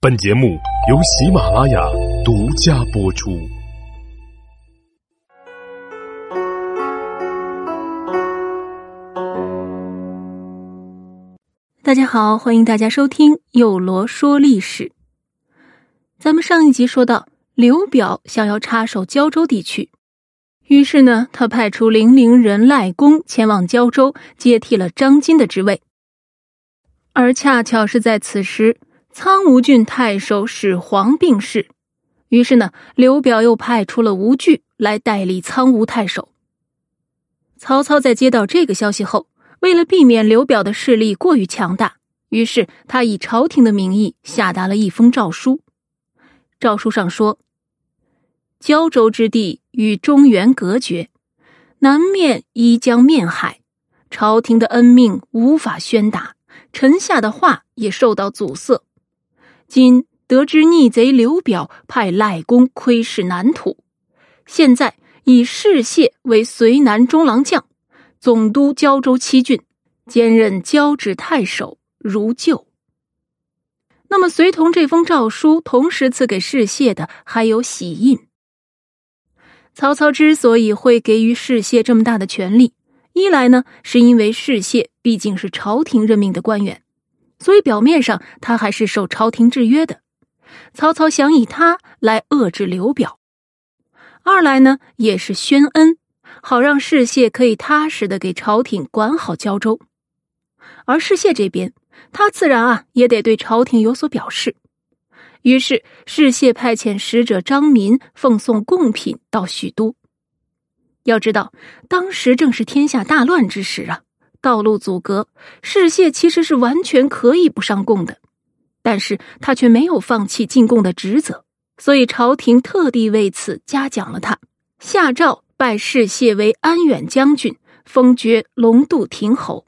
本节目由喜马拉雅独家播出。大家好，欢迎大家收听有罗说历史。咱们上一集说到，刘表想要插手胶州地区，于是呢，他派出零陵人赖公前往胶州，接替了张金的职位。而恰巧是在此时。苍梧郡太守始皇病逝，于是呢，刘表又派出了吴惧来代理苍梧太守。曹操在接到这个消息后，为了避免刘表的势力过于强大，于是他以朝廷的名义下达了一封诏书。诏书上说：“胶州之地与中原隔绝，南面依江面海，朝廷的恩命无法宣达，臣下的话也受到阻塞。”今得知逆贼刘表派赖公窥视南土，现在以士燮为绥南中郎将，总督胶州七郡，兼任交趾太守，如旧。那么，随同这封诏书，同时赐给士燮的还有玺印。曹操之所以会给予士燮这么大的权力，一来呢，是因为士燮毕竟是朝廷任命的官员。所以表面上他还是受朝廷制约的，曹操想以他来遏制刘表。二来呢，也是宣恩，好让士燮可以踏实的给朝廷管好胶州。而士燮这边，他自然啊也得对朝廷有所表示。于是士燮派遣使者张民奉送贡品到许都。要知道，当时正是天下大乱之时啊。道路阻隔，士燮其实是完全可以不上贡的，但是他却没有放弃进贡的职责，所以朝廷特地为此嘉奖了他，下诏拜士燮为安远将军，封爵龙渡亭侯。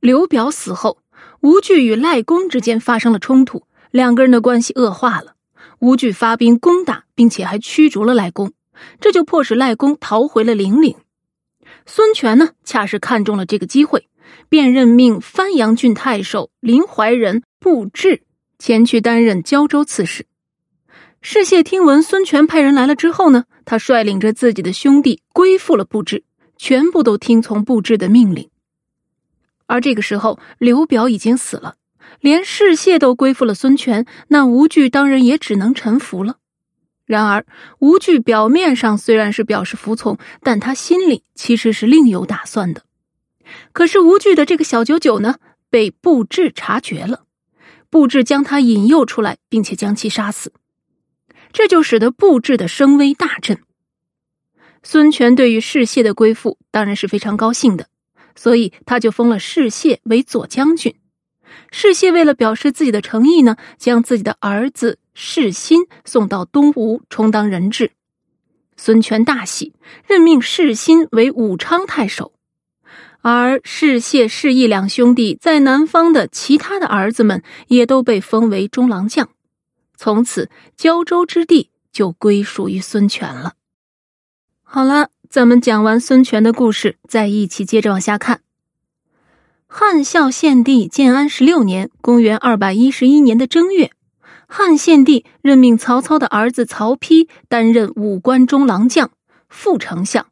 刘表死后，吴惧与赖公之间发生了冲突，两个人的关系恶化了。吴惧发兵攻打，并且还驱逐了赖公，这就迫使赖公逃回了零陵。孙权呢，恰是看中了这个机会，便任命番阳郡太守临淮人布置前去担任胶州刺史。士燮听闻孙权派人来了之后呢，他率领着自己的兄弟归附了布置，全部都听从布置的命令。而这个时候，刘表已经死了，连士燮都归附了孙权，那吴惧当然也只能臣服了。然而，吴惧表面上虽然是表示服从，但他心里其实是另有打算的。可是，吴惧的这个小九九呢，被布置察觉了，布置将他引诱出来，并且将其杀死，这就使得布置的声威大振。孙权对于士燮的归附当然是非常高兴的，所以他就封了士燮为左将军。士燮为了表示自己的诚意呢，将自己的儿子。世新送到东吴充当人质，孙权大喜，任命世新为武昌太守，而世谢、世义两兄弟在南方的其他的儿子们也都被封为中郎将，从此胶州之地就归属于孙权了。好了，咱们讲完孙权的故事，再一起接着往下看。汉孝献帝建安十六年（公元二百一十一年的正月）。汉献帝任命曹操的儿子曹丕担任武关中郎将、副丞相，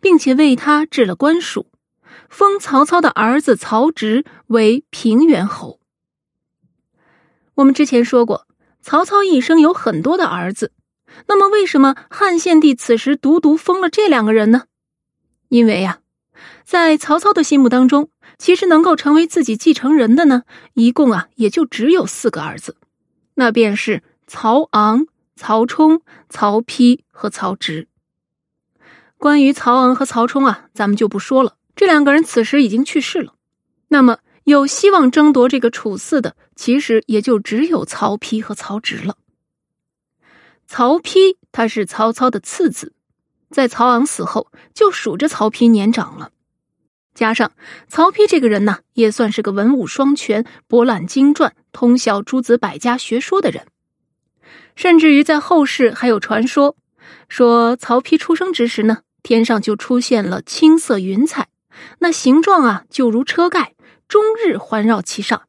并且为他置了官署，封曹操的儿子曹植为平原侯。我们之前说过，曹操一生有很多的儿子，那么为什么汉献帝此时独独封了这两个人呢？因为呀，在曹操的心目当中，其实能够成为自己继承人的呢，一共啊也就只有四个儿子。那便是曹昂、曹冲、曹丕和曹植。关于曹昂和曹冲啊，咱们就不说了。这两个人此时已经去世了。那么有希望争夺这个楚嗣的，其实也就只有曹丕和曹植了。曹丕他是曹操的次子，在曹昂死后就数着曹丕年长了。加上曹丕这个人呢，也算是个文武双全、博览经传、通晓诸子百家学说的人。甚至于在后世还有传说，说曹丕出生之时呢，天上就出现了青色云彩，那形状啊就如车盖，终日环绕其上，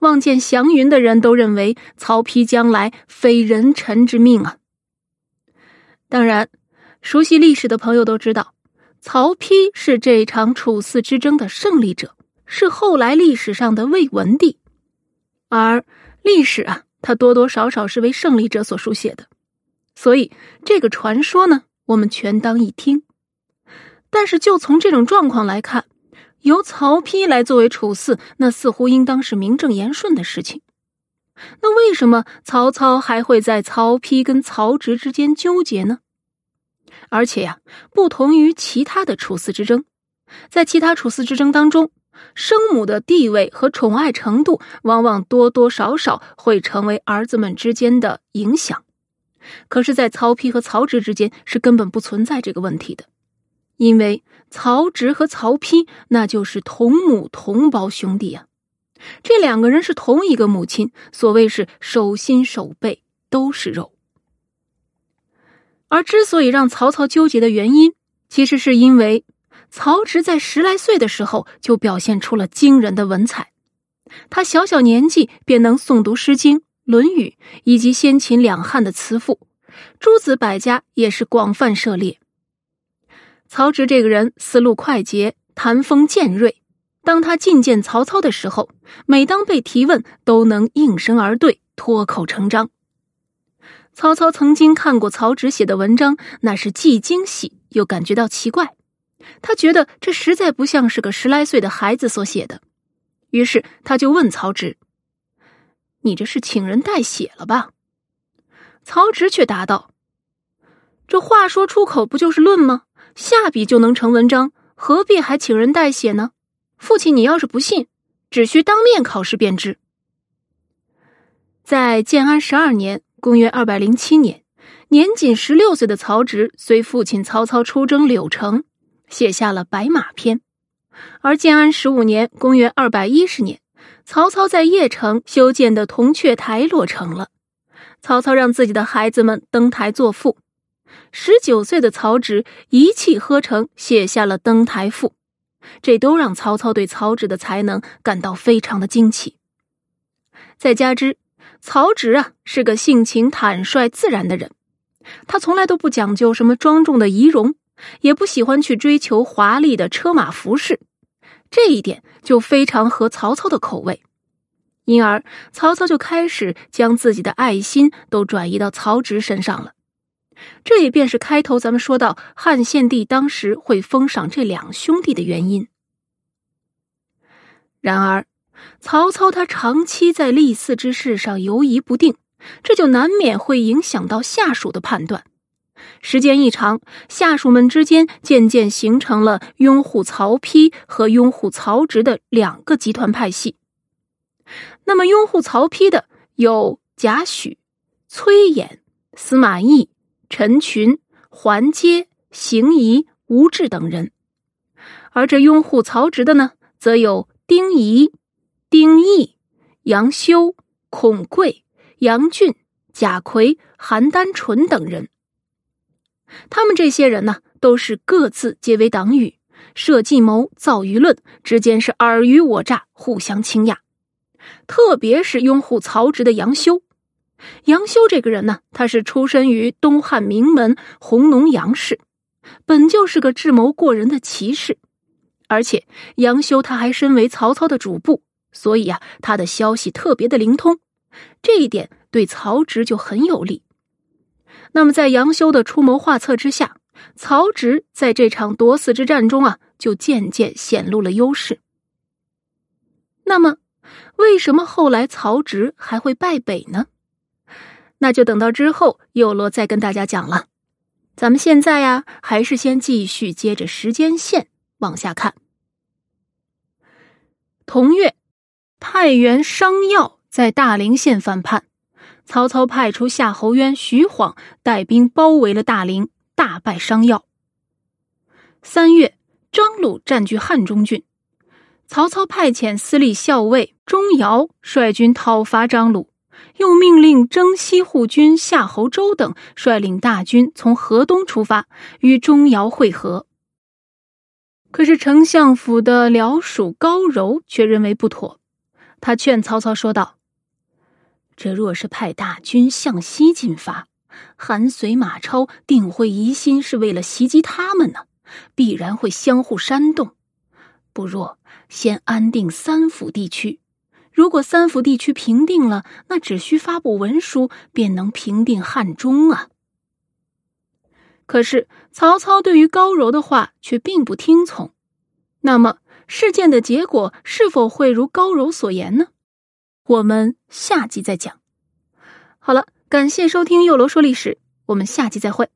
望见祥云的人都认为曹丕将来非人臣之命啊。当然，熟悉历史的朋友都知道，曹丕是这场楚寺之争的胜利者，是后来历史上的魏文帝。而历史啊，它多多少少是为胜利者所书写的，所以这个传说呢，我们全当一听。但是，就从这种状况来看，由曹丕来作为楚寺，那似乎应当是名正言顺的事情。那为什么曹操还会在曹丕跟曹植之间纠结呢？而且呀，不同于其他的楚寺之争，在其他楚寺之争当中，生母的地位和宠爱程度往往多多少少会成为儿子们之间的影响。可是，在曹丕和曹植之间是根本不存在这个问题的，因为曹植和曹丕那就是同母同胞兄弟啊。这两个人是同一个母亲，所谓是手心手背都是肉。而之所以让曹操纠结的原因，其实是因为曹植在十来岁的时候就表现出了惊人的文采，他小小年纪便能诵读《诗经》《论语》以及先秦两汉的词赋，诸子百家也是广泛涉猎。曹植这个人思路快捷，谈风尖锐。当他觐见曹操的时候，每当被提问，都能应声而对，脱口成章。曹操曾经看过曹植写的文章，那是既惊喜又感觉到奇怪。他觉得这实在不像是个十来岁的孩子所写的，于是他就问曹植：“你这是请人代写了吧？”曹植却答道：“这话说出口不就是论吗？下笔就能成文章，何必还请人代写呢？”父亲，你要是不信，只需当面考试便知。在建安十二年（公元二百零七年），年仅十六岁的曹植随父亲曹操出征柳城，写下了《白马篇》；而建安十五年（公元二百一十年），曹操在邺城修建的铜雀台落成了，曹操让自己的孩子们登台作赋。十九岁的曹植一气呵成，写下了《登台赋》。这都让曹操对曹植的才能感到非常的惊奇。再加之，曹植啊是个性情坦率自然的人，他从来都不讲究什么庄重的仪容，也不喜欢去追求华丽的车马服饰，这一点就非常合曹操的口味。因而，曹操就开始将自己的爱心都转移到曹植身上了。这也便是开头咱们说到汉献帝当时会封赏这两兄弟的原因。然而，曹操他长期在立嗣之事上犹疑不定，这就难免会影响到下属的判断。时间一长，下属们之间渐渐形成了拥护曹丕和拥护曹植的两个集团派系。那么，拥护曹丕的有贾诩、崔琰、司马懿。陈群、桓阶、邢仪、吴质等人，而这拥护曹植的呢，则有丁仪、丁义、杨修、孔贵、杨俊、贾逵、邯郸淳等人。他们这些人呢，都是各自皆为党羽，设计谋、造舆论，之间是尔虞我诈，互相倾轧。特别是拥护曹植的杨修。杨修这个人呢，他是出身于东汉名门弘农杨氏，本就是个智谋过人的奇士。而且杨修他还身为曹操的主簿，所以啊，他的消息特别的灵通，这一点对曹植就很有利。那么在杨修的出谋划策之下，曹植在这场夺嗣之战中啊，就渐渐显露了优势。那么，为什么后来曹植还会败北呢？那就等到之后又罗再跟大家讲了。咱们现在呀，还是先继续接着时间线往下看。同月，太原商耀在大陵县反叛，曹操派出夏侯渊、徐晃带兵包围了大陵，大败商耀。三月，张鲁占据汉中郡，曹操派遣司隶校尉钟繇率军讨伐张鲁。又命令征西护军夏侯周等率领大军从河东出发，与钟繇会合。可是丞相府的僚属高柔却认为不妥，他劝曹操说道：“这若是派大军向西进发，韩遂、马超定会疑心是为了袭击他们呢，必然会相互煽动。不若先安定三府地区。”如果三府地区平定了，那只需发布文书，便能平定汉中啊。可是曹操对于高柔的话却并不听从。那么事件的结果是否会如高柔所言呢？我们下集再讲。好了，感谢收听《幼罗说历史》，我们下集再会。